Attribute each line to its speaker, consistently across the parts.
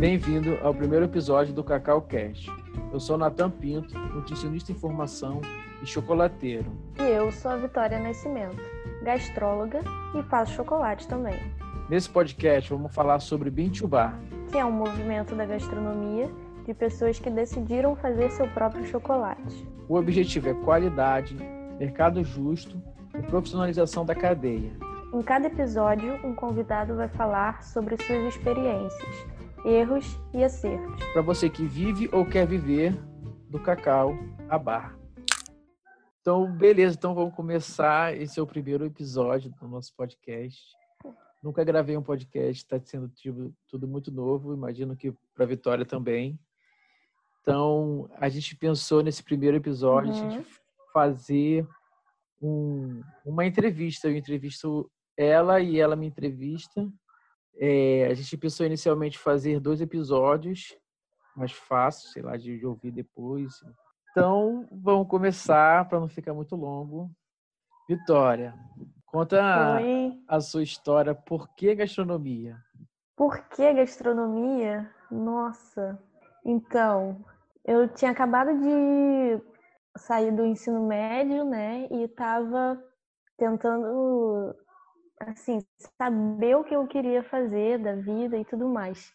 Speaker 1: Bem-vindo ao primeiro episódio do Cacau Cast. Eu sou Natan Pinto, nutricionista em formação e chocolateiro.
Speaker 2: E eu sou a Vitória Nascimento, gastróloga e faço chocolate também.
Speaker 1: Nesse podcast vamos falar sobre Bintubar,
Speaker 2: que é um movimento da gastronomia de pessoas que decidiram fazer seu próprio chocolate.
Speaker 1: O objetivo é qualidade, mercado justo e profissionalização da cadeia.
Speaker 2: Em cada episódio, um convidado vai falar sobre suas experiências, erros e acertos.
Speaker 1: Para você que vive ou quer viver do cacau à barra. Então, beleza, então vamos começar. Esse é o primeiro episódio do nosso podcast. Nunca gravei um podcast, está sendo tipo, tudo muito novo, imagino que para a Vitória também. Então, a gente pensou nesse primeiro episódio uhum. fazer um, uma entrevista. Eu entrevisto ela e ela me entrevista. É, a gente pensou inicialmente fazer dois episódios, mais fácil, sei lá, de, de ouvir depois. Então, vamos começar para não ficar muito longo. Vitória, conta a, a sua história. Por que gastronomia?
Speaker 2: Por que gastronomia? Nossa. Então, eu tinha acabado de sair do ensino médio, né? E estava tentando assim, saber o que eu queria fazer da vida e tudo mais.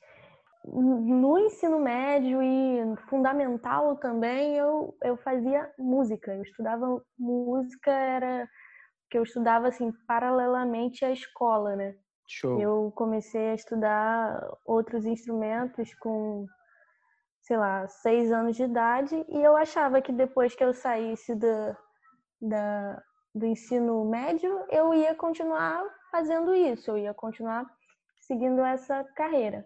Speaker 2: No ensino médio e fundamental também, eu, eu fazia música. Eu estudava música, era que eu estudava assim paralelamente à escola, né?
Speaker 1: Show.
Speaker 2: Eu comecei a estudar outros instrumentos com, sei lá, seis anos de idade e eu achava que depois que eu saísse da, da, do ensino médio, eu ia continuar fazendo isso, eu ia continuar seguindo essa carreira.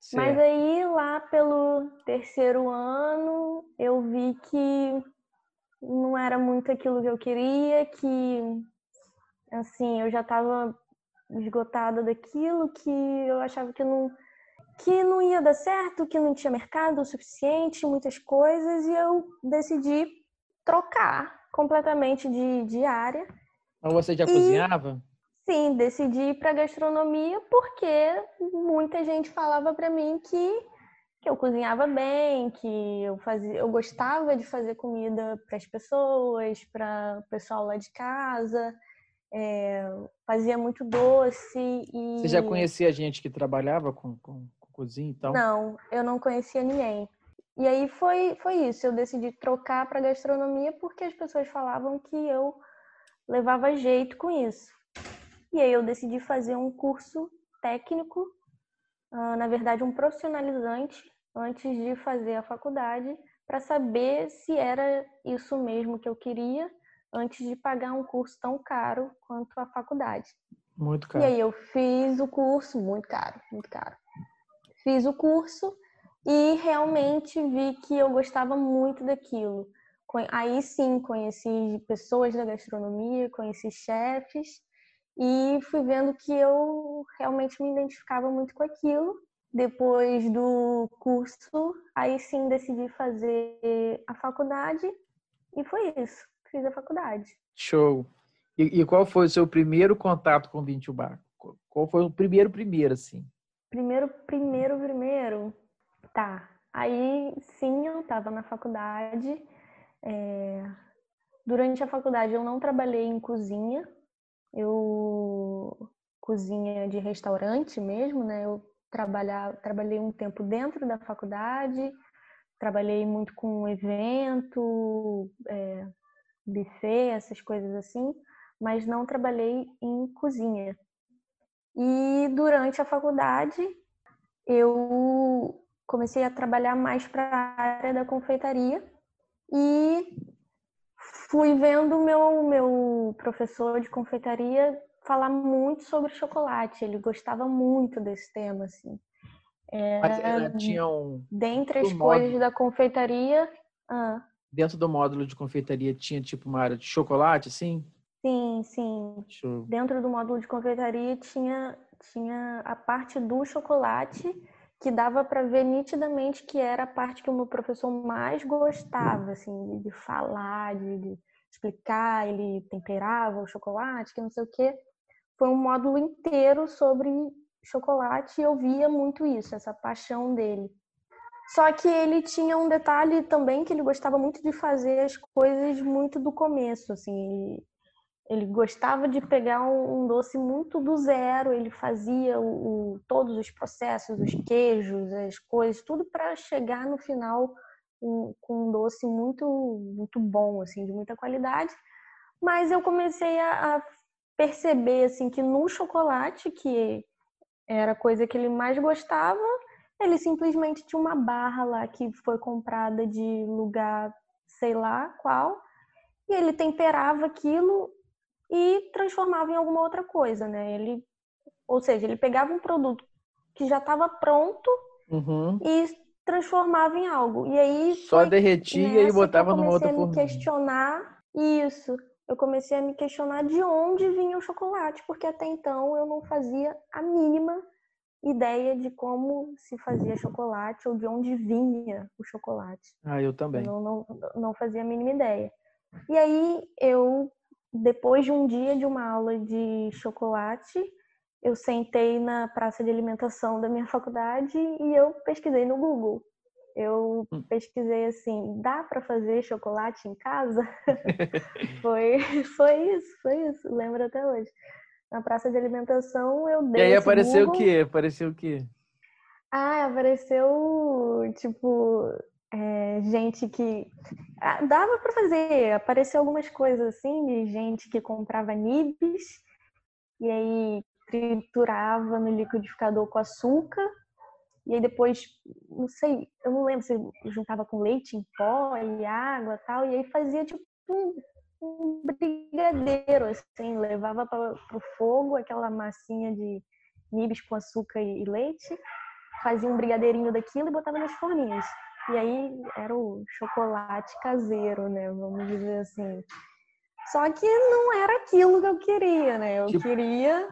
Speaker 2: Certo. Mas aí, lá pelo terceiro ano, eu vi que não era muito aquilo que eu queria, que, assim, eu já estava esgotada daquilo, que eu achava que não, que não ia dar certo, que não tinha mercado o suficiente, muitas coisas, e eu decidi trocar completamente de, de área.
Speaker 1: Mas você já e, cozinhava?
Speaker 2: Sim, decidi ir para gastronomia porque muita gente falava para mim que, que eu cozinhava bem, que eu fazia, eu gostava de fazer comida para as pessoas, para o pessoal lá de casa. É, fazia muito doce e...
Speaker 1: Você já conhecia gente que trabalhava com, com, com cozinha e tal?
Speaker 2: Não, eu não conhecia ninguém. E aí foi, foi isso. Eu decidi trocar para gastronomia porque as pessoas falavam que eu levava jeito com isso. E aí eu decidi fazer um curso técnico, na verdade um profissionalizante, antes de fazer a faculdade, para saber se era isso mesmo que eu queria, antes de pagar um curso tão caro quanto a faculdade.
Speaker 1: Muito caro.
Speaker 2: E aí eu fiz o curso, muito caro, muito caro. Fiz o curso e realmente vi que eu gostava muito daquilo. Aí sim conheci pessoas da gastronomia, conheci chefes e fui vendo que eu realmente me identificava muito com aquilo. Depois do curso, aí sim decidi fazer a faculdade e foi isso. Fiz a faculdade.
Speaker 1: Show. E, e qual foi o seu primeiro contato com o Vinho? Qual foi o primeiro primeiro assim?
Speaker 2: Primeiro, primeiro, primeiro. Tá. Aí sim, eu estava na faculdade. É... Durante a faculdade eu não trabalhei em cozinha. Eu cozinha de restaurante mesmo, né? Eu trabalhar, trabalhei um tempo dentro da faculdade, trabalhei muito com evento, é, buffet, essas coisas assim, mas não trabalhei em cozinha. E durante a faculdade eu comecei a trabalhar mais para a área da confeitaria e fui vendo o meu, meu professor de confeitaria falar muito sobre chocolate. Ele gostava muito desse tema, assim.
Speaker 1: Mas ela tinha um...
Speaker 2: Dentre as coisas da confeitaria... Ah.
Speaker 1: Dentro do módulo de confeitaria tinha tipo uma área de chocolate, assim?
Speaker 2: Sim, sim. Show. Dentro do módulo de confeitaria tinha, tinha a parte do chocolate que dava para ver nitidamente que era a parte que o meu professor mais gostava, assim, de, falar, de, de, explicar, ele temperava o chocolate, que não sei o quê. Foi um módulo inteiro sobre chocolate e eu via muito isso, essa paixão dele. Só que ele tinha um detalhe também que ele gostava muito de fazer as coisas muito do começo, assim. Ele gostava de pegar um, doce muito do zero, ele fazia o, o todos os processos, os queijos, as coisas, tudo para chegar no final um, com um doce muito, muito bom, assim, de muita qualidade. Mas eu comecei a, a perceber, assim, que no chocolate, que era a coisa que ele mais gostava, ele simplesmente tinha uma barra lá que foi comprada de lugar sei lá qual, e ele temperava aquilo e transformava em alguma outra coisa, né? Ele, ou seja, ele pegava um produto que já estava pronto
Speaker 1: uhum.
Speaker 2: e transformava em algo. E aí
Speaker 1: só derretia e botava numa outra
Speaker 2: forma. Eu comecei a me questionar isso. Eu comecei a me questionar de onde vinha o chocolate, porque até então eu não fazia a mínima ideia de como se fazia chocolate ou de onde vinha o chocolate.
Speaker 1: Ah, eu também.
Speaker 2: Não, não, não fazia a mínima ideia. E aí eu depois de um dia de uma aula de chocolate, eu sentei na praça de alimentação da minha faculdade e eu pesquisei no Google. Eu hum. pesquisei assim, dá para fazer chocolate em casa? foi, foi isso, foi isso, lembro até hoje. Na praça de alimentação eu dei.
Speaker 1: E aí apareceu Google. o quê? Apareceu o quê?
Speaker 2: Ah, apareceu tipo é, gente que ah, dava para fazer, apareceu algumas coisas assim de gente que comprava nibs e aí triturava no liquidificador com açúcar e aí depois, não sei, eu não lembro se juntava com leite em pó e água tal, e aí fazia tipo um, um brigadeiro, assim, levava para o fogo aquela massinha de nibs com açúcar e leite, fazia um brigadeirinho daquilo e botava nas forninhas. E aí era o chocolate caseiro, né? Vamos dizer assim. Só que não era aquilo que eu queria, né? Eu tipo, queria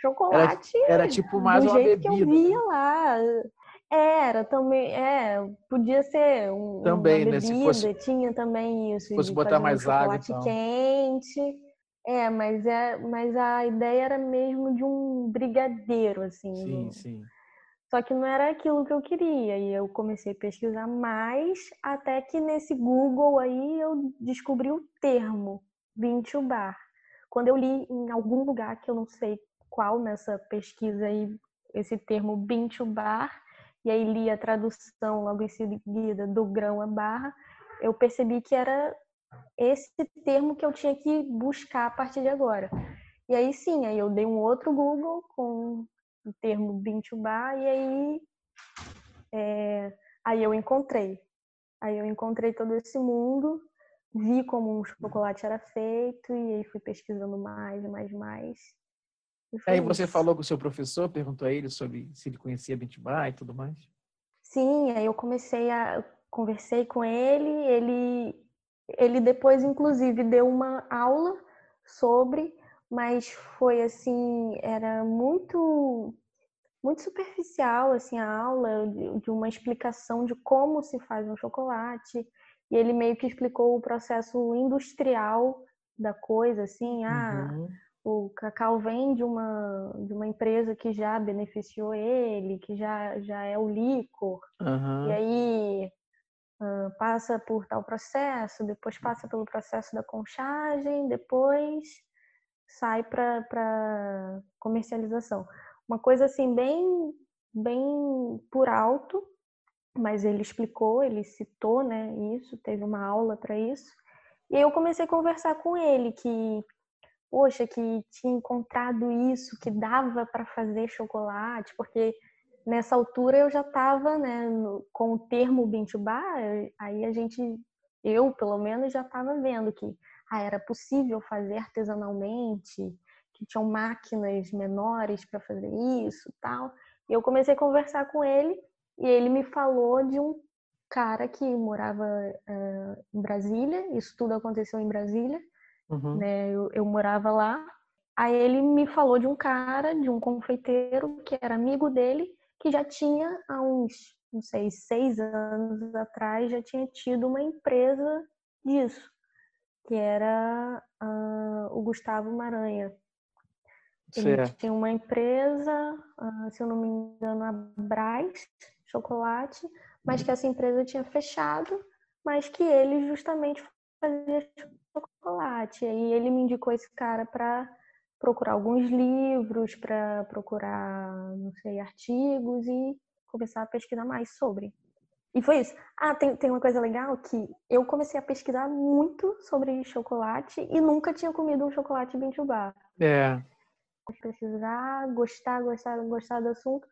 Speaker 2: chocolate.
Speaker 1: Era, era tipo mais
Speaker 2: do
Speaker 1: uma
Speaker 2: jeito
Speaker 1: bebida.
Speaker 2: que eu via lá. Era também, é, podia ser um,
Speaker 1: também,
Speaker 2: uma
Speaker 1: bebida, né? Se fosse,
Speaker 2: tinha também isso.
Speaker 1: fosse botar mais
Speaker 2: um
Speaker 1: água,
Speaker 2: chocolate quente. É, mas é, mas a ideia era mesmo de um brigadeiro, assim.
Speaker 1: Sim, sim.
Speaker 2: Só que não era aquilo que eu queria. E eu comecei a pesquisar mais, até que nesse Google aí eu descobri o termo to bar. Quando eu li em algum lugar, que eu não sei qual nessa pesquisa aí, esse termo to bar, e aí li a tradução logo em seguida do grão a barra, eu percebi que era esse termo que eu tinha que buscar a partir de agora. E aí sim, aí eu dei um outro Google com o termo Bintubá, e aí, é, aí eu encontrei. Aí eu encontrei todo esse mundo, vi como um chocolate era feito, e aí fui pesquisando mais, mais, mais.
Speaker 1: Aí você falou com o seu professor, perguntou a ele sobre se ele conhecia Bintubá e tudo mais?
Speaker 2: Sim, aí eu comecei a conversei com ele, ele ele depois inclusive deu uma aula sobre mas foi assim, era muito muito superficial assim a aula de, uma explicação de como se faz um chocolate e ele meio que explicou o processo industrial da coisa assim ah uhum. o cacau vem de uma de uma empresa que já beneficiou ele que já já é o licor
Speaker 1: uhum.
Speaker 2: e aí uh, passa por tal processo depois passa pelo processo da conchagem depois sai para comercialização. Uma coisa assim bem bem por alto, mas ele explicou, ele citou, né, isso, teve uma aula para isso. E eu comecei a conversar com ele que poxa, que tinha encontrado isso, que dava para fazer chocolate, porque nessa altura eu já estava, né, no, com o termo Bintubá, aí a gente, eu pelo menos já estava vendo que ah, era possível fazer artesanalmente, que tinham máquinas menores para fazer isso, tal. E eu comecei a conversar com ele e ele me falou de um cara que morava uh, em Brasília. Isso tudo aconteceu em Brasília, uhum. né? Eu, eu morava lá. Aí ele me falou de um cara, de um confeiteiro que era amigo dele, que já tinha há uns, não sei, seis anos atrás, já tinha tido uma empresa disso que era uh, o Gustavo Maranha. Ele
Speaker 1: Certo.
Speaker 2: tinha uma empresa, ah, se eu não me engano, a Brás Chocolate, mas que essa empresa tinha fechado, mas que ele justamente fazia chocolate. E aí ele me indicou esse cara para procurar alguns livros, para procurar, não sei, artigos e começar a pesquisar mais sobre. E foi isso. Ah, tem, tem uma coisa legal que eu comecei a pesquisar muito sobre chocolate e nunca tinha comido um chocolate bintubá.
Speaker 1: É.
Speaker 2: Pesquisar, gostar, gostar, gostar do assunto,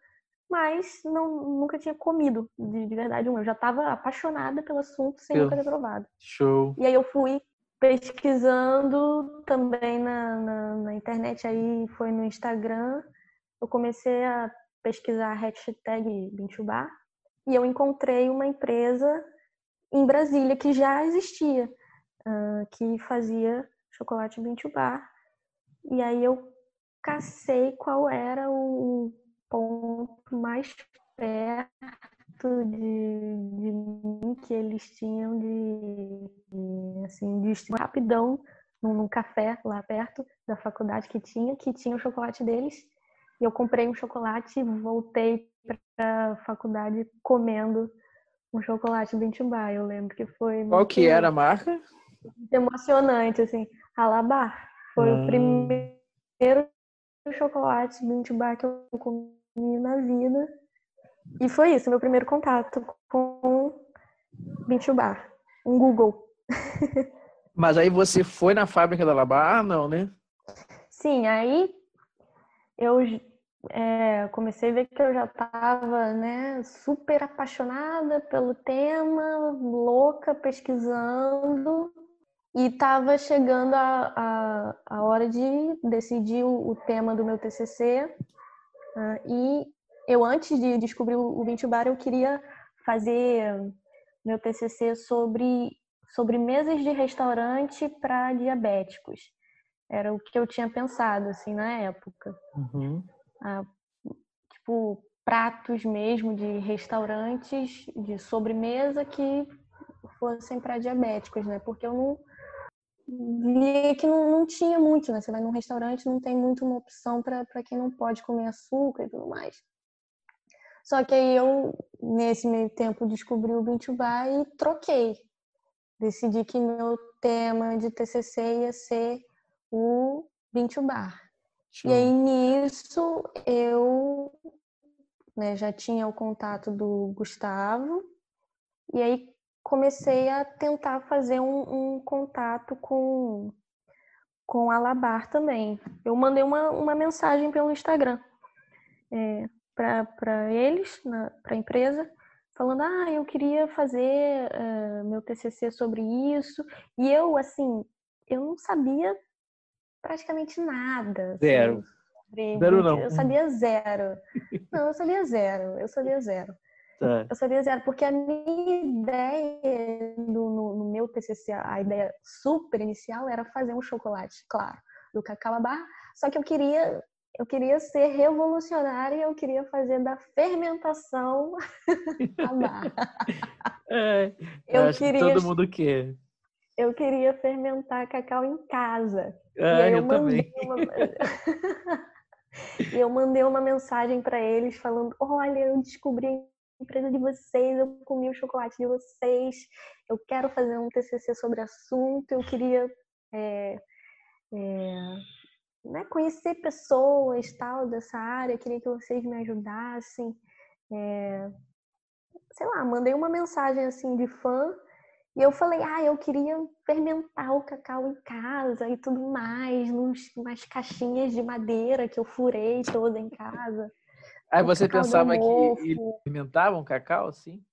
Speaker 2: mas não, nunca tinha comido de, de verdade um. Eu já estava apaixonada pelo assunto sem
Speaker 1: Eu-
Speaker 2: nunca ter provado.
Speaker 1: Show.
Speaker 2: E aí eu fui pesquisando também na, na, na internet, aí foi no Instagram. Eu comecei a pesquisar a hashtag Bintubá e eu encontrei uma empresa em Brasília que já existia, ah, que fazia chocolate Bintubá. E aí eu cacei qual era o ponto mais perto de, de mim que eles tinham de, assim, de rapidão num, num café lá perto da faculdade que tinha, que tinha o chocolate deles. E eu comprei um chocolate e voltei para faculdade comendo um chocolate Bintubá. Eu lembro que foi
Speaker 1: Qual que era a marca?
Speaker 2: emocionante, assim. Alabar foi
Speaker 1: Ah.
Speaker 2: o primeiro chocolate Bintubá que eu comi na vida. E foi isso, meu primeiro contato com Bintubá. Um Google.
Speaker 1: Mas aí você foi na fábrica da Labar? Ah, não, né?
Speaker 2: Sim, aí eu é, comecei a ver que eu já estava né, super apaixonada pelo tema, louca, pesquisando, e estava chegando a, a, a hora de decidir o, o tema do meu TCC. ah, e eu, antes de descobrir o, o 20 Bar, eu queria fazer meu TCC sobre, sobre mesas de restaurante para diabéticos. Era o que eu tinha pensado, assim, na época.
Speaker 1: Uhum.
Speaker 2: Ah, tipo, pratos mesmo de restaurantes de sobremesa que fossem para diabéticos, né? Porque eu não via que não, não tinha muito, né? Você vai num restaurante, não tem muito uma opção para quem não pode comer açúcar e tudo mais. Só que aí eu, nesse meio tempo, descobri o Bintubá e troquei. Decidi que meu tema de TCC ia ser o Bintubá.
Speaker 1: Show.
Speaker 2: E aí nisso eu né, já tinha o contato do Gustavo e aí comecei a tentar fazer um, um contato com com a Labar também. Eu mandei uma, uma mensagem pelo Instagram é, para eles, para a empresa, falando: ah, eu queria fazer eh, meu TCC sobre isso. E eu, assim, eu não sabia praticamente nada. assim,
Speaker 1: Zero.
Speaker 2: sobre
Speaker 1: Zero não.
Speaker 2: Eu sabia zero. Não, eu sabia zero. Eu sabia zero.
Speaker 1: Tá.
Speaker 2: Eu sabia zero, porque a minha ideia no, no, no meu TCC, a ideia super inicial era fazer um chocolate, claro, do cacau à barra, só que eu queria eu queria ser revolucionária, eu queria fazer da fermentação a barra.
Speaker 1: É,
Speaker 2: Eu queria,
Speaker 1: todo mundo quer.
Speaker 2: Eu queria fermentar cacau em casa.
Speaker 1: Ah,
Speaker 2: e
Speaker 1: eu,
Speaker 2: eu mandei
Speaker 1: também.
Speaker 2: uma... e eu mandei uma mensagem para eles falando: olha, eu descobri a empresa de vocês, eu comi o chocolate de vocês, eu quero fazer um TCC sobre o assunto, eu queria é, é, né, conhecer pessoas tal dessa área, queria que vocês me ajudassem. É, sei lá, mandei uma mensagem assim de fã e eu falei, ah, eu queria fermentar o cacau em casa e tudo mais, nos, nas caixinhas de madeira que eu furei toda em casa.
Speaker 1: Aí
Speaker 2: o
Speaker 1: você pensava que eles fermentavam cacau, assim?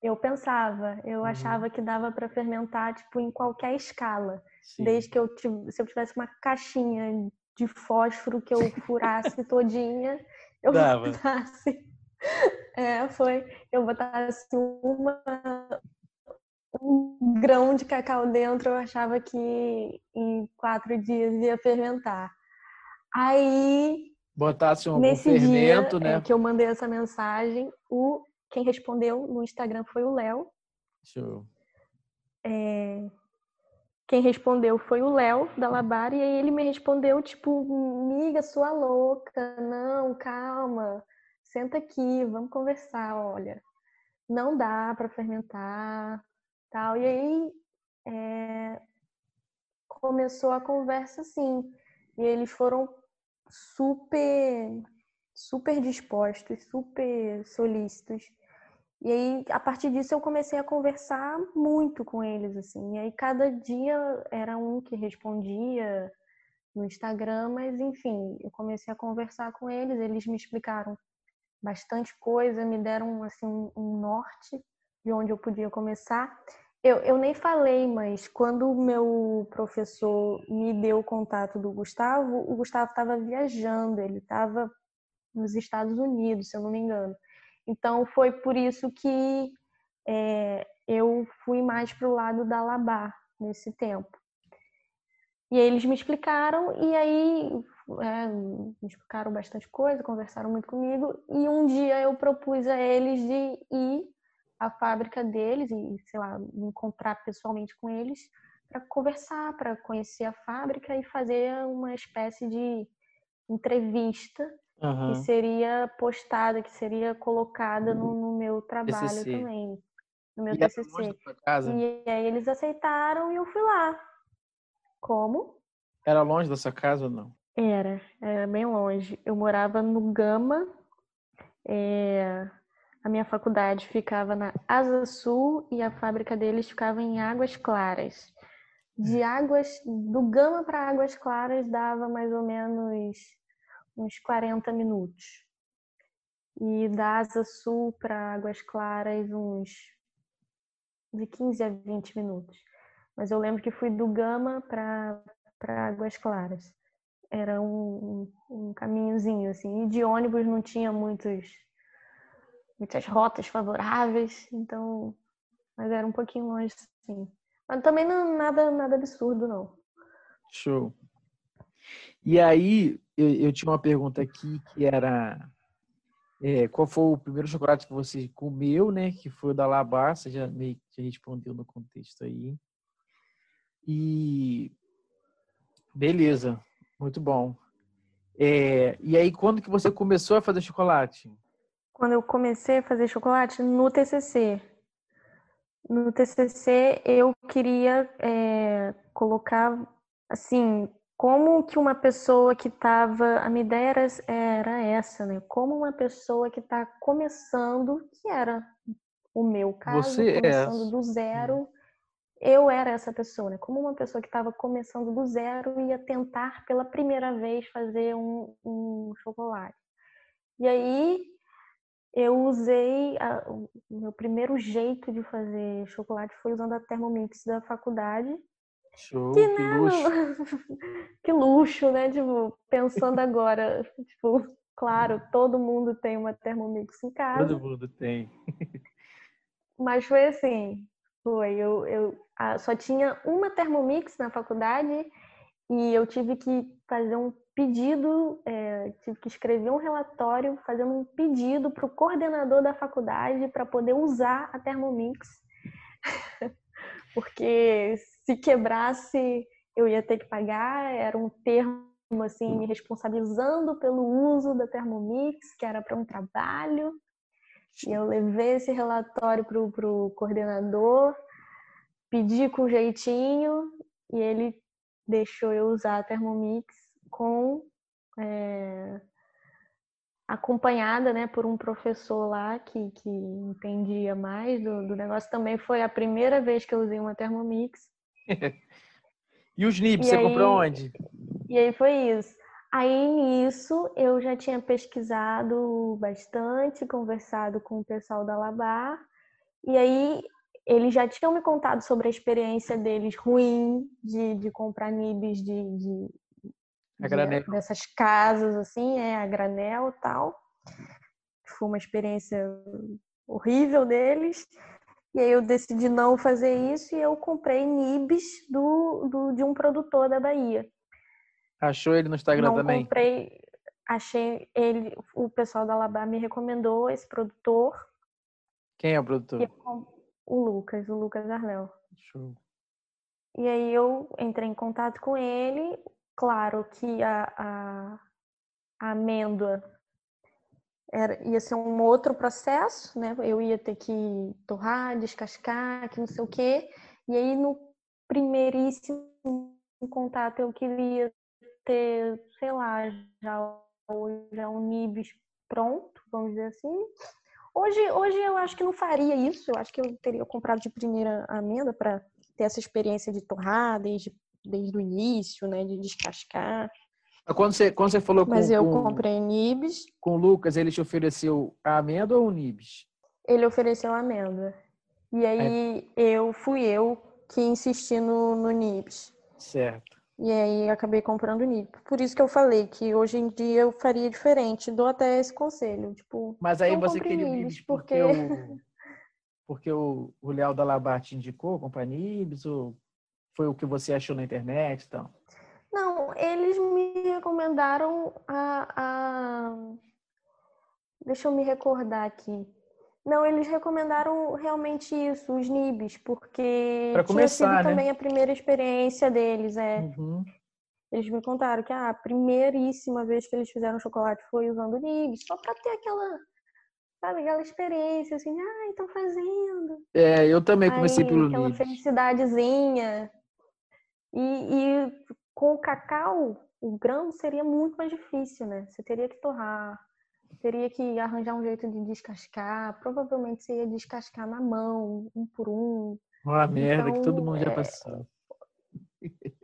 Speaker 2: Eu pensava, eu
Speaker 1: Uhum.
Speaker 2: achava que dava para fermentar tipo em qualquer escala,
Speaker 1: Sim.
Speaker 2: desde que eu tiv- se eu tivesse uma caixinha de fósforo que eu furasse todinha, eu
Speaker 1: Dava.
Speaker 2: botasse, é, foi, eu botasse uma um grão de cacau dentro, eu achava que em quatro dias ia fermentar. Aí
Speaker 1: Botasse um,
Speaker 2: Nesse
Speaker 1: fermento,
Speaker 2: dia
Speaker 1: né?
Speaker 2: é, que eu mandei essa mensagem, o quem respondeu no Instagram foi o Léo.
Speaker 1: Show.
Speaker 2: É, quem respondeu foi o Léo da Labar e aí ele me respondeu tipo, miga, sua louca, não, calma, senta aqui, vamos conversar, olha, não dá para fermentar, tal. E aí é, começou a conversa assim, e eles foram super, super dispostos, super solícitos. E aí, a partir disso, eu comecei a conversar muito com eles, assim. E aí, cada dia era um que respondia no Instagram, mas enfim, eu comecei a conversar com eles, eles me explicaram bastante coisa, me deram assim um norte de onde eu podia começar. Eu, eu nem falei, mas quando o meu professor me deu o contato do Gustavo, o Gustavo estava viajando, ele estava nos Estados Unidos, se eu não me engano. Então foi por isso que é, eu fui mais para o lado da Labar nesse tempo. E aí eles me explicaram, e aí é, me explicaram bastante coisa, conversaram muito comigo, e um dia eu propus a eles de ir à fábrica deles e, sei lá, me encontrar pessoalmente com eles para conversar, para conhecer a fábrica e fazer uma espécie de entrevista uhum. que seria postada, que seria colocada no, no meu trabalho TCC. também, no meu
Speaker 1: e
Speaker 2: TCC.
Speaker 1: Casa?
Speaker 2: E aí eles aceitaram e eu fui lá. Como?
Speaker 1: Era longe da sua casa ou não?
Speaker 2: Era, era bem longe. Eu morava no Gama. É... A minha faculdade ficava na Asa Sul e a fábrica deles ficava em Águas Claras. De hum. águas do Gama para Águas Claras dava mais ou menos uns 40 minutos. E da Asa Sul para Águas Claras uns de 15 a 20 minutos. Mas eu lembro que fui do Gama para Águas Claras. Era um, um, caminhozinho, assim. E de ônibus não tinha muitos, muitas rotas favoráveis, então. Mas era um pouquinho longe, sim. Mas também não nada, nada absurdo, não.
Speaker 1: Show. E aí, eu, eu tinha uma pergunta aqui que era é, qual foi o primeiro chocolate que você comeu, né? Que foi o da Labar, você já meio que respondeu no contexto aí. E beleza, muito bom. É, e aí, quando que você começou a fazer chocolate?
Speaker 2: Quando eu comecei a fazer chocolate no TCC. No TCC eu queria é, colocar assim como que uma pessoa que estava a minha ideia era, era essa, né? Como uma pessoa que está começando, que era o meu caso,
Speaker 1: Você
Speaker 2: é começando é. do zero eu era essa pessoa, né? Como uma pessoa que estava começando do zero ia tentar pela primeira vez fazer um, um chocolate. E aí eu usei a, o meu primeiro jeito de fazer chocolate foi usando a Thermomix da faculdade.
Speaker 1: Show, que, que luxo.
Speaker 2: que luxo, né? Tipo, pensando agora, tipo, claro, todo mundo tem uma Thermomix em casa.
Speaker 1: Todo mundo tem.
Speaker 2: Mas foi assim, foi, eu, eu só tinha uma Thermomix na faculdade e eu tive que fazer um pedido, é, tive que escrever um relatório fazendo um pedido para o coordenador da faculdade para poder usar a Thermomix, porque se quebrasse eu ia ter que pagar, era um termo assim me responsabilizando pelo uso da Thermomix, que era para um trabalho. E eu levei esse relatório para o coordenador, pedi com jeitinho e ele deixou eu usar a Thermomix com é, acompanhada né, por um professor lá que, que entendia mais do, do negócio. Também foi a primeira vez que eu usei uma Thermomix.
Speaker 1: e os nips, você aí, comprou onde?
Speaker 2: E aí foi isso. Aí nisso eu já tinha pesquisado bastante, conversado com o pessoal da Labar, e aí eles já tinham me contado sobre a experiência deles ruim de, de comprar nibs de, de,
Speaker 1: de
Speaker 2: dessas casas, assim, é, a granel e tal. Foi uma experiência horrível deles. E aí eu decidi não fazer isso e eu comprei nibs do, do, de um produtor da Bahia.
Speaker 1: Achou ele no Instagram
Speaker 2: não
Speaker 1: também?
Speaker 2: comprei, achei ele, o pessoal da Alabama me recomendou esse produtor.
Speaker 1: Quem é o produtor?
Speaker 2: o Lucas, o Lucas Arléu.
Speaker 1: Show.
Speaker 2: E aí eu entrei em contato com ele. Claro que a, a, a amêndoa era, ia ser um outro processo, né? Eu ia ter que torrar, descascar, que não sei o quê. E aí, no primeiríssimo contato, eu queria ter, sei lá, já, já um nibs pronto, vamos dizer assim. Hoje, hoje eu acho que não faria isso. Eu acho que eu teria comprado de primeira amenda para ter essa experiência de torrar desde, desde o início, né? De descascar.
Speaker 1: Quando você, quando você falou
Speaker 2: Mas
Speaker 1: com,
Speaker 2: eu
Speaker 1: com,
Speaker 2: comprei nibs.
Speaker 1: com o Lucas, ele te ofereceu a amêndoa ou o nibs?
Speaker 2: Ele ofereceu a amêndoa. E aí é. eu fui eu que insisti no, no nibs.
Speaker 1: Certo.
Speaker 2: E aí acabei comprando o nibs. Por isso que eu falei que hoje em dia eu faria diferente. Dou até esse conselho. Tipo,
Speaker 1: Mas aí você queria o nibs porque, porque o, porque o, o Léo da Labar te indicou comprar nibs ou foi o que você achou na internet então?
Speaker 2: Não, eles me recomendaram a, a... Deixa eu me recordar aqui. Não, eles recomendaram realmente isso, os nibs, porque
Speaker 1: pra começar,
Speaker 2: tinha sido
Speaker 1: né?
Speaker 2: também a primeira experiência deles, é.
Speaker 1: Uhum.
Speaker 2: Eles me contaram que ah, a primeiríssima vez que eles fizeram chocolate foi usando nibs, só para ter aquela, sabe, aquela experiência assim, ah, estão fazendo.
Speaker 1: É, eu também comecei
Speaker 2: Aí,
Speaker 1: pelo
Speaker 2: aquela
Speaker 1: nibs.
Speaker 2: felicidadezinha. E, e com o cacau, o grão seria muito mais difícil, né? Você teria que torrar, teria que arranjar um jeito de descascar. Provavelmente você ia descascar na mão, um por um.
Speaker 1: Uma merda
Speaker 2: Então,
Speaker 1: que todo mundo já
Speaker 2: é,
Speaker 1: passou.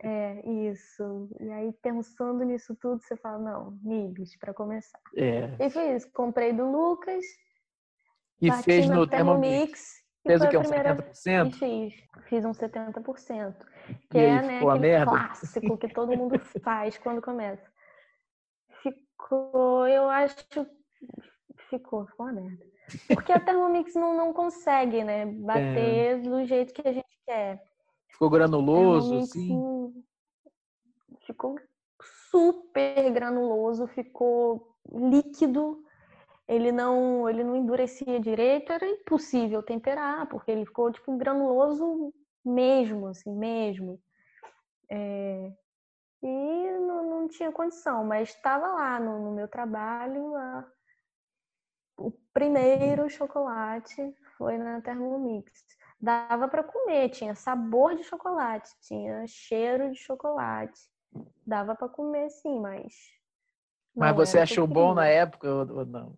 Speaker 2: É, isso. E aí, pensando nisso tudo, você fala, não, nibs, para começar.
Speaker 1: É.
Speaker 2: E foi isso. Comprei do Lucas,
Speaker 1: E fez no
Speaker 2: Thermomix.
Speaker 1: Thermomix. Fez o quê?
Speaker 2: a
Speaker 1: Uns
Speaker 2: primeira...
Speaker 1: 70%?
Speaker 2: E fiz. Fiz um 70%. Que
Speaker 1: E aí,
Speaker 2: é, né,
Speaker 1: ficou a
Speaker 2: aquele
Speaker 1: merda?
Speaker 2: clássico que todo mundo faz quando começa. Ficou, eu acho. Ficou, ficou uma merda. Porque a Thermomix não, não consegue, né?
Speaker 1: É.
Speaker 2: Bater do jeito que a gente quer.
Speaker 1: Ficou granuloso,
Speaker 2: Thermomix
Speaker 1: assim?
Speaker 2: ficou super granuloso, ficou líquido. Ele não, ele não endurecia direito, era impossível temperar, porque ele ficou tipo granuloso mesmo, assim, mesmo. É, e não, não tinha condição, mas estava lá no, no meu trabalho. a- o primeiro chocolate foi na Thermomix. Dava para comer, tinha sabor de chocolate, tinha cheiro de chocolate. Dava para comer sim, mas.
Speaker 1: Mas você achou bom na época ou não?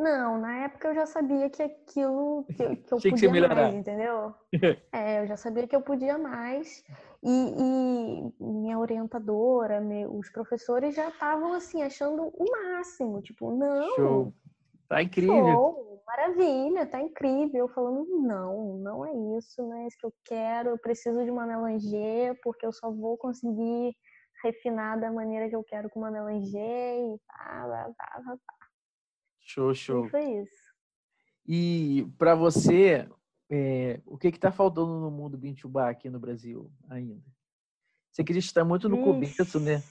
Speaker 2: Não, na época eu já sabia que aquilo que, eu- que eu
Speaker 1: Tinha que
Speaker 2: podia mais, entendeu? É, eu já sabia que eu podia mais. E, e minha orientadora, meu- os professores já estavam assim, achando o máximo. Tipo, não,
Speaker 1: Show. Tá incrível.
Speaker 2: show, maravilha, tá incrível. Eu falando, não, não é isso, não é isso que eu quero. Eu preciso de uma melanger, porque eu só vou conseguir refinar da maneira que eu quero com uma melanger e pá, pá, pá, pá, pá.
Speaker 1: Show,
Speaker 2: E
Speaker 1: show.
Speaker 2: foi isso.
Speaker 1: E para você, é, o que que tá faltando no mundo Bintubá aqui no Brasil ainda? Você que está muito no começo, né?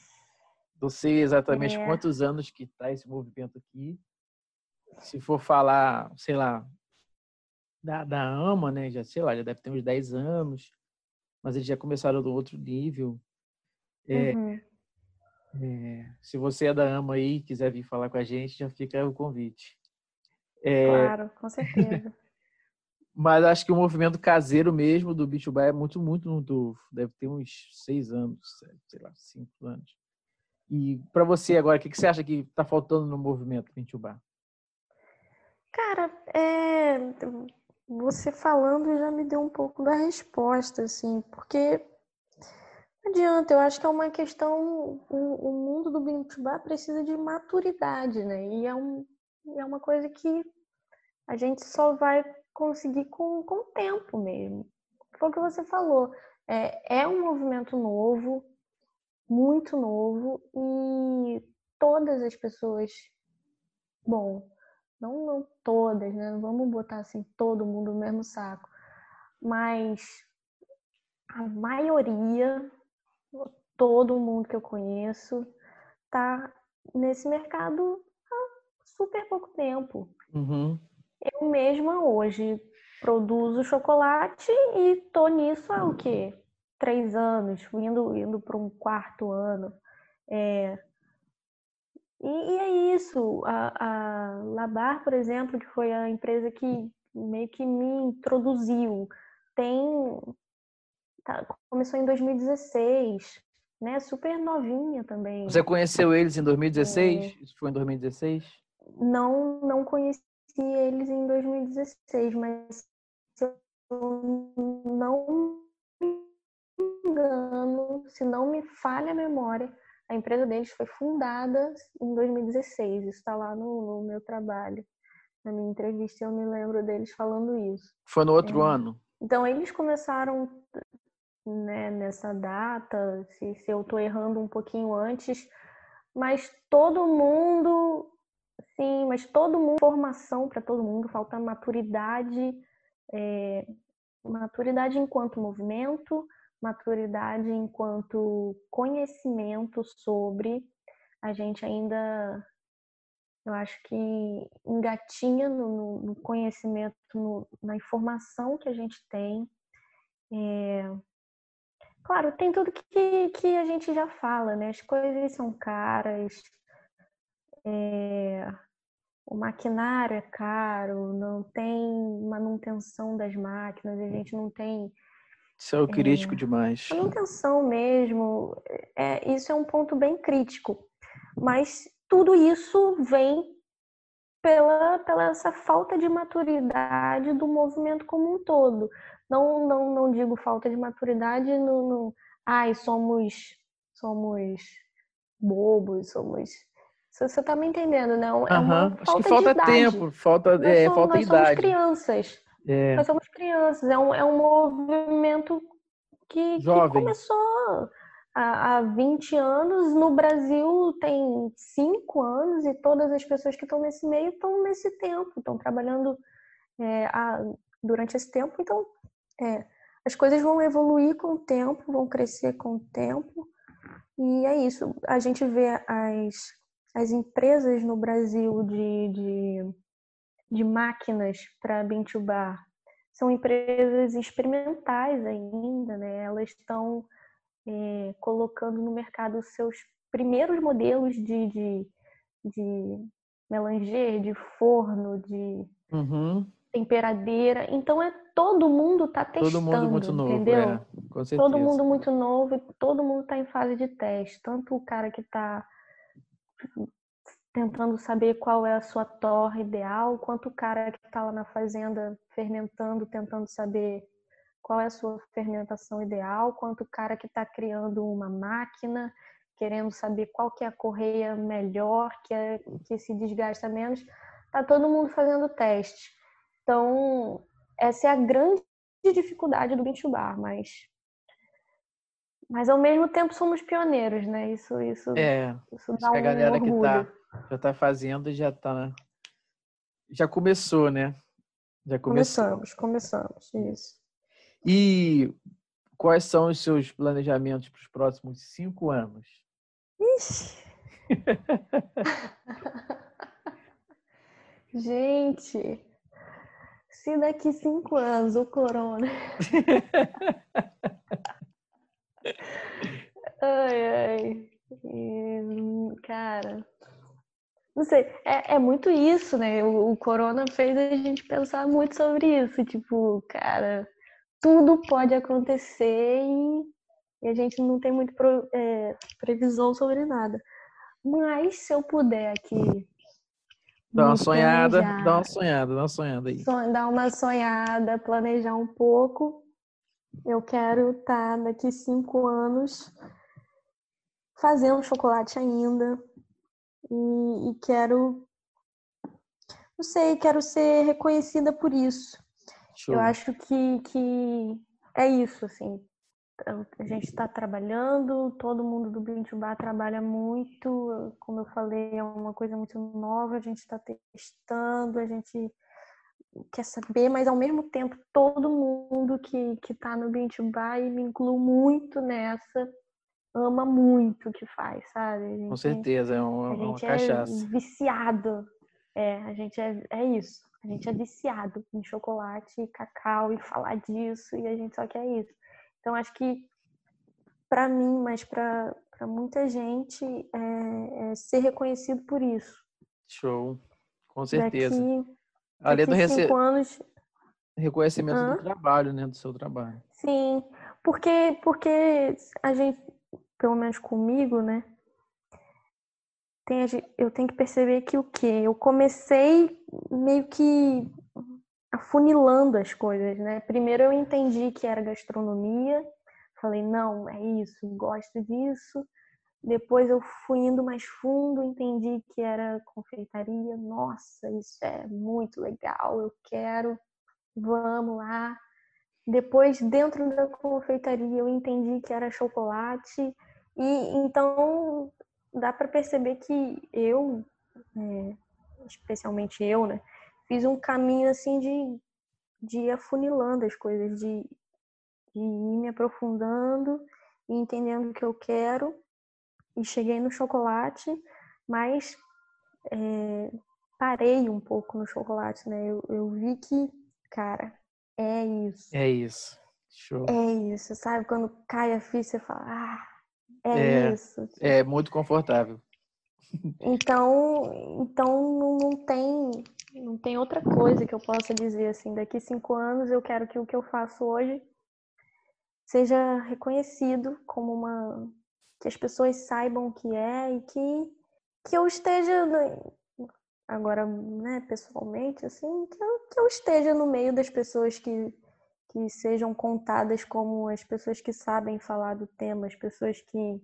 Speaker 1: Não sei exatamente
Speaker 2: É.
Speaker 1: quantos anos que tá esse movimento aqui. Se for falar, sei lá, da, da AMA, né? Já, sei lá, já deve ter uns 10 anos. Mas eles já começaram do outro nível. É,
Speaker 2: Uhum.
Speaker 1: É, se você é da AMA aí e quiser vir falar com a gente, já fica o convite. É,
Speaker 2: Claro, com certeza.
Speaker 1: Mas acho que o movimento caseiro mesmo do Bitubá é muito, muito novo. Deve ter uns seis anos, sei lá, cinco anos. E para você agora, o que, que você acha que está faltando no movimento Bitubá?
Speaker 2: Cara, é, você falando já me deu um pouco da resposta, assim, porque adianta, eu acho que é uma questão, o, o mundo do Bintubá precisa de maturidade, né? E é, um, é uma coisa que a gente só vai conseguir com, com o tempo mesmo. Foi o que você falou, é, é um movimento novo, muito novo, e todas as pessoas, bom, não, não todas, né? Vamos botar assim todo mundo no mesmo saco. Mas a maioria, todo mundo que eu conheço, tá nesse mercado há super pouco tempo.
Speaker 1: Uhum.
Speaker 2: Eu mesma hoje produzo chocolate e tô nisso há o quê? Três anos, indo, indo para um quarto ano. É... E, e, é isso. A, a Labar, por exemplo, que foi a empresa que meio que me introduziu, tem tá, começou em 2016, né? Super novinha também.
Speaker 1: Você conheceu eles em 2016? É... Isso foi em 2016?
Speaker 2: Não, não conheci eles em 2016, mas se eu não me engano, se não me falha a memória, a empresa deles foi fundada em 2016. Isso está lá no, no, meu trabalho. Na minha entrevista eu me lembro deles falando isso.
Speaker 1: Foi no outro é. ano?
Speaker 2: Então eles começaram né, nessa data, se, se eu estou errando um pouquinho antes, mas todo mundo, sim, mas todo mundo, formação para todo mundo, falta maturidade, é, maturidade enquanto movimento, maturidade enquanto conhecimento sobre, a gente ainda, eu acho que engatinha no, no conhecimento, no, na informação que a gente tem. É, Claro, tem tudo que, que a gente já fala, né? As coisas são caras, é, o maquinário é caro, não tem manutenção das máquinas, a gente não tem.
Speaker 1: Isso é o crítico é, demais.
Speaker 2: Manutenção mesmo, é, isso é um ponto bem crítico. Mas tudo isso vem pela, pela essa falta de maturidade do movimento como um todo. Não, não, não digo falta de maturidade no, no ai, somos, somos bobos, somos. Você tá me entendendo, né? É
Speaker 1: uma uhum. Acho que falta tempo, falta, é, somos, falta
Speaker 2: nós
Speaker 1: idade.
Speaker 2: Somos crianças. É. Nós somos crianças. É um, é um movimento que, que começou há, há 20 anos. No Brasil tem 5 anos e todas as pessoas que estão nesse meio estão nesse tempo, estão trabalhando é, a, durante esse tempo. Então, é, as coisas vão evoluir com o tempo, vão crescer com o tempo, e é isso. A gente vê as, as empresas no Brasil de, de, de máquinas para Bintubar são empresas experimentais ainda, né? Elas estão é, colocando no mercado seus primeiros modelos de, de, de melanger, de forno, de
Speaker 1: uhum.
Speaker 2: Temperadeira. Então é todo mundo está testando, todo mundo muito novo, entendeu? É,
Speaker 1: com certeza.
Speaker 2: Todo mundo muito novo e todo mundo está em fase de teste. Tanto o cara que está tentando saber qual é a sua torre ideal, quanto o cara que está lá na fazenda fermentando, tentando saber qual é a sua fermentação ideal, quanto o cara que está criando uma máquina, querendo saber qual que é a correia melhor, que, é, que se desgasta menos. Está todo mundo fazendo teste. Então, essa é a grande dificuldade do Bintubar, mas mas ao mesmo tempo somos pioneiros, né? Isso isso
Speaker 1: é,
Speaker 2: isso dá um
Speaker 1: a galera que tá já tá fazendo já tá já começou, né?
Speaker 2: Já começou. Começamos, começamos, isso.
Speaker 1: E quais são os seus planejamentos para os próximos cinco anos?
Speaker 2: Ixi. Gente, se daqui cinco anos o corona. ai, ai. Cara. Não sei, é, é muito isso, né? O, o, corona fez a gente pensar muito sobre isso. Tipo, cara, tudo pode acontecer e, e a gente não tem muito pro, é, previsão sobre nada. Mas se eu puder aqui
Speaker 1: Dá uma sonhada, planejar. dá uma sonhada, dá uma sonhada aí.
Speaker 2: Dá uma sonhada, planejar um pouco. Eu quero estar tá daqui cinco anos fazendo chocolate ainda. E, e quero, não sei, quero ser reconhecida por isso. Show. Eu acho que, que é isso, assim a gente está trabalhando, todo mundo do Bintubá trabalha muito, como eu falei, é uma coisa muito nova, a gente está testando, a gente quer saber, mas ao mesmo tempo todo mundo que está no Bintubá e me incluo muito nessa, ama muito o que faz, sabe?
Speaker 1: Gente, Com certeza, é uma,
Speaker 2: a gente
Speaker 1: uma cachaça.
Speaker 2: É viciado, é, a gente é, é isso. A gente é viciado em chocolate, cacau e falar disso e a gente só quer isso. Então acho que para mim, mas para muita gente é, é, ser reconhecido por isso.
Speaker 1: Show, com certeza.
Speaker 2: Daqui,
Speaker 1: Além do rece...
Speaker 2: anos...
Speaker 1: reconhecimento Hã? do trabalho, né, do seu trabalho.
Speaker 2: Sim, porque porque a gente, pelo menos comigo, né, tem, eu tenho que perceber que o quê? Eu comecei meio que afunilando as coisas, né? Primeiro eu entendi que era gastronomia, falei, não, é isso, gosto disso. Depois eu fui indo mais fundo, entendi que era confeitaria. Nossa, isso é muito legal, eu quero, vamos lá. Depois, dentro da confeitaria, eu entendi que era chocolate. E então dá para perceber que eu, é, especialmente eu, né, fiz um caminho assim de, de ir afunilando as coisas, de, de ir me aprofundando e entendendo o que eu quero. E cheguei no chocolate, mas é, parei um pouco no chocolate, né? Eu, eu vi que, cara, é isso.
Speaker 1: É isso. Show.
Speaker 2: É isso, sabe? Quando cai a ficha, você fala, ah, é, é isso.
Speaker 1: É muito confortável.
Speaker 2: Então, então não, tem não tem outra coisa que eu possa dizer assim. Daqui cinco anos eu quero que o que eu faço hoje seja reconhecido como uma que as pessoas saibam o que é e que que eu esteja agora, né, pessoalmente assim, que eu, que eu esteja no meio das pessoas que que sejam contadas como as pessoas que sabem falar do tema, as pessoas que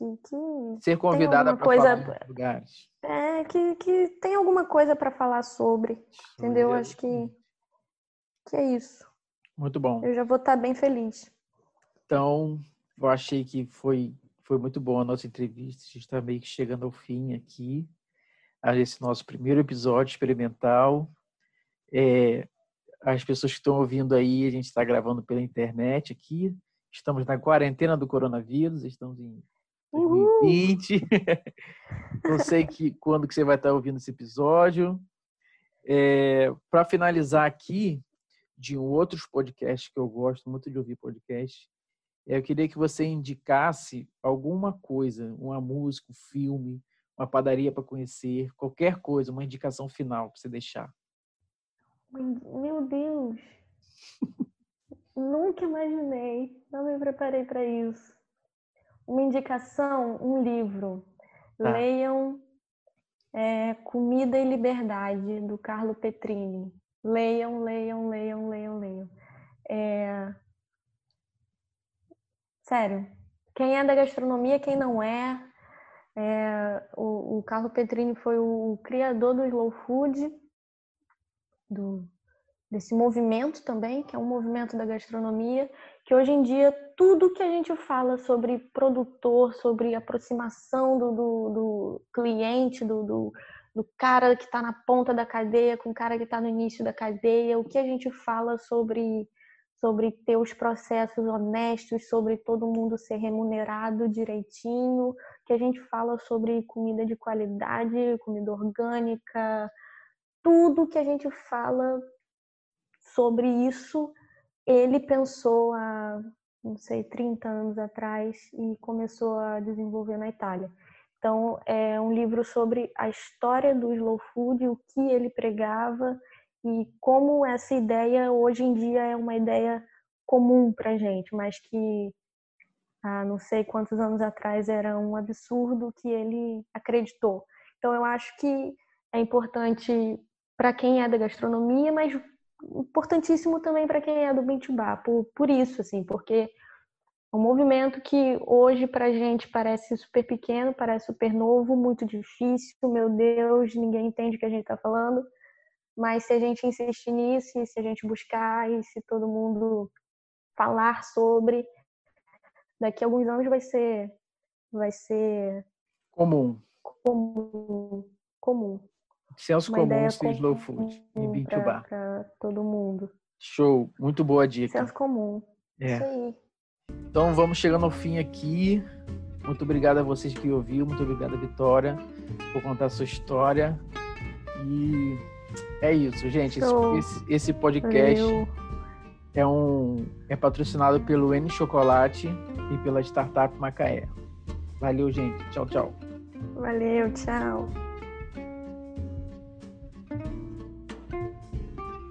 Speaker 2: que, que
Speaker 1: ser convidada para coisa falar lugares.
Speaker 2: É, que, que tem alguma coisa para falar sobre, entendeu? Acho que que é isso.
Speaker 1: Muito bom.
Speaker 2: Eu já vou estar tá bem feliz.
Speaker 1: Então, eu achei que foi foi muito bom a nossa entrevista. A gente está meio que chegando ao fim aqui. A esse nosso primeiro episódio experimental. É, as pessoas que estão ouvindo aí, a gente está gravando pela internet aqui. Estamos na quarentena do coronavírus, estamos em 2020. Não sei que, quando que você vai estar ouvindo esse episódio. É, Para finalizar aqui, de outros podcasts que eu gosto muito de ouvir podcast, eu queria que você indicasse alguma coisa, uma música, um filme, uma padaria para conhecer, qualquer coisa, uma indicação final para você deixar.
Speaker 2: Meu Deus! Nunca imaginei, não me preparei para isso. Uma indicação, um livro. Tá. Leiam é, Comida e Liberdade, do Carlo Petrini. Leiam, leiam, leiam, leiam, leiam. É... Sério, quem é da gastronomia, quem não é. é o, o Carlo Petrini foi o criador do slow food do, desse movimento também, que é um movimento da gastronomia, que hoje em dia tudo que a gente fala sobre produtor, sobre aproximação do, do, do cliente, do, do, do, cara que está na ponta da cadeia com o cara que está no início da cadeia, o que a gente fala sobre sobre ter os processos honestos, sobre todo mundo ser remunerado direitinho, que a gente fala sobre comida de qualidade, comida orgânica, tudo que a gente fala sobre isso, ele pensou há, não sei, 30 anos atrás e começou a desenvolver na Itália. Então, é um livro sobre a história do slow food, o que ele pregava e como essa ideia hoje em dia é uma ideia comum para gente, mas que há não sei quantos anos atrás era um absurdo que ele acreditou. Então, eu acho que é importante para quem é da gastronomia, mas importantíssimo também para quem é do Bintubá, por, por isso, assim, porque é um movimento que hoje para a gente parece super pequeno, parece super novo, muito difícil, meu Deus, ninguém entende o que a gente está falando, mas se a gente insistir nisso, e se a gente buscar, e se todo mundo falar sobre, daqui a alguns anos vai ser, vai ser
Speaker 1: comum.
Speaker 2: Comum. comum.
Speaker 1: Senso comum sem slow food em Bintubá.
Speaker 2: Para todo mundo.
Speaker 1: Show, muito boa dica.
Speaker 2: Senso comum. É. Isso aí.
Speaker 1: Então vamos chegando ao fim aqui. Muito obrigado a vocês que ouviram, muito obrigado, Vitória, por contar a sua história. E É isso, gente. Esse, esse, podcast Valeu. é um é patrocinado pelo N Chocolate e pela Startup Macaé. Valeu, gente. Tchau, tchau.
Speaker 2: Valeu, tchau.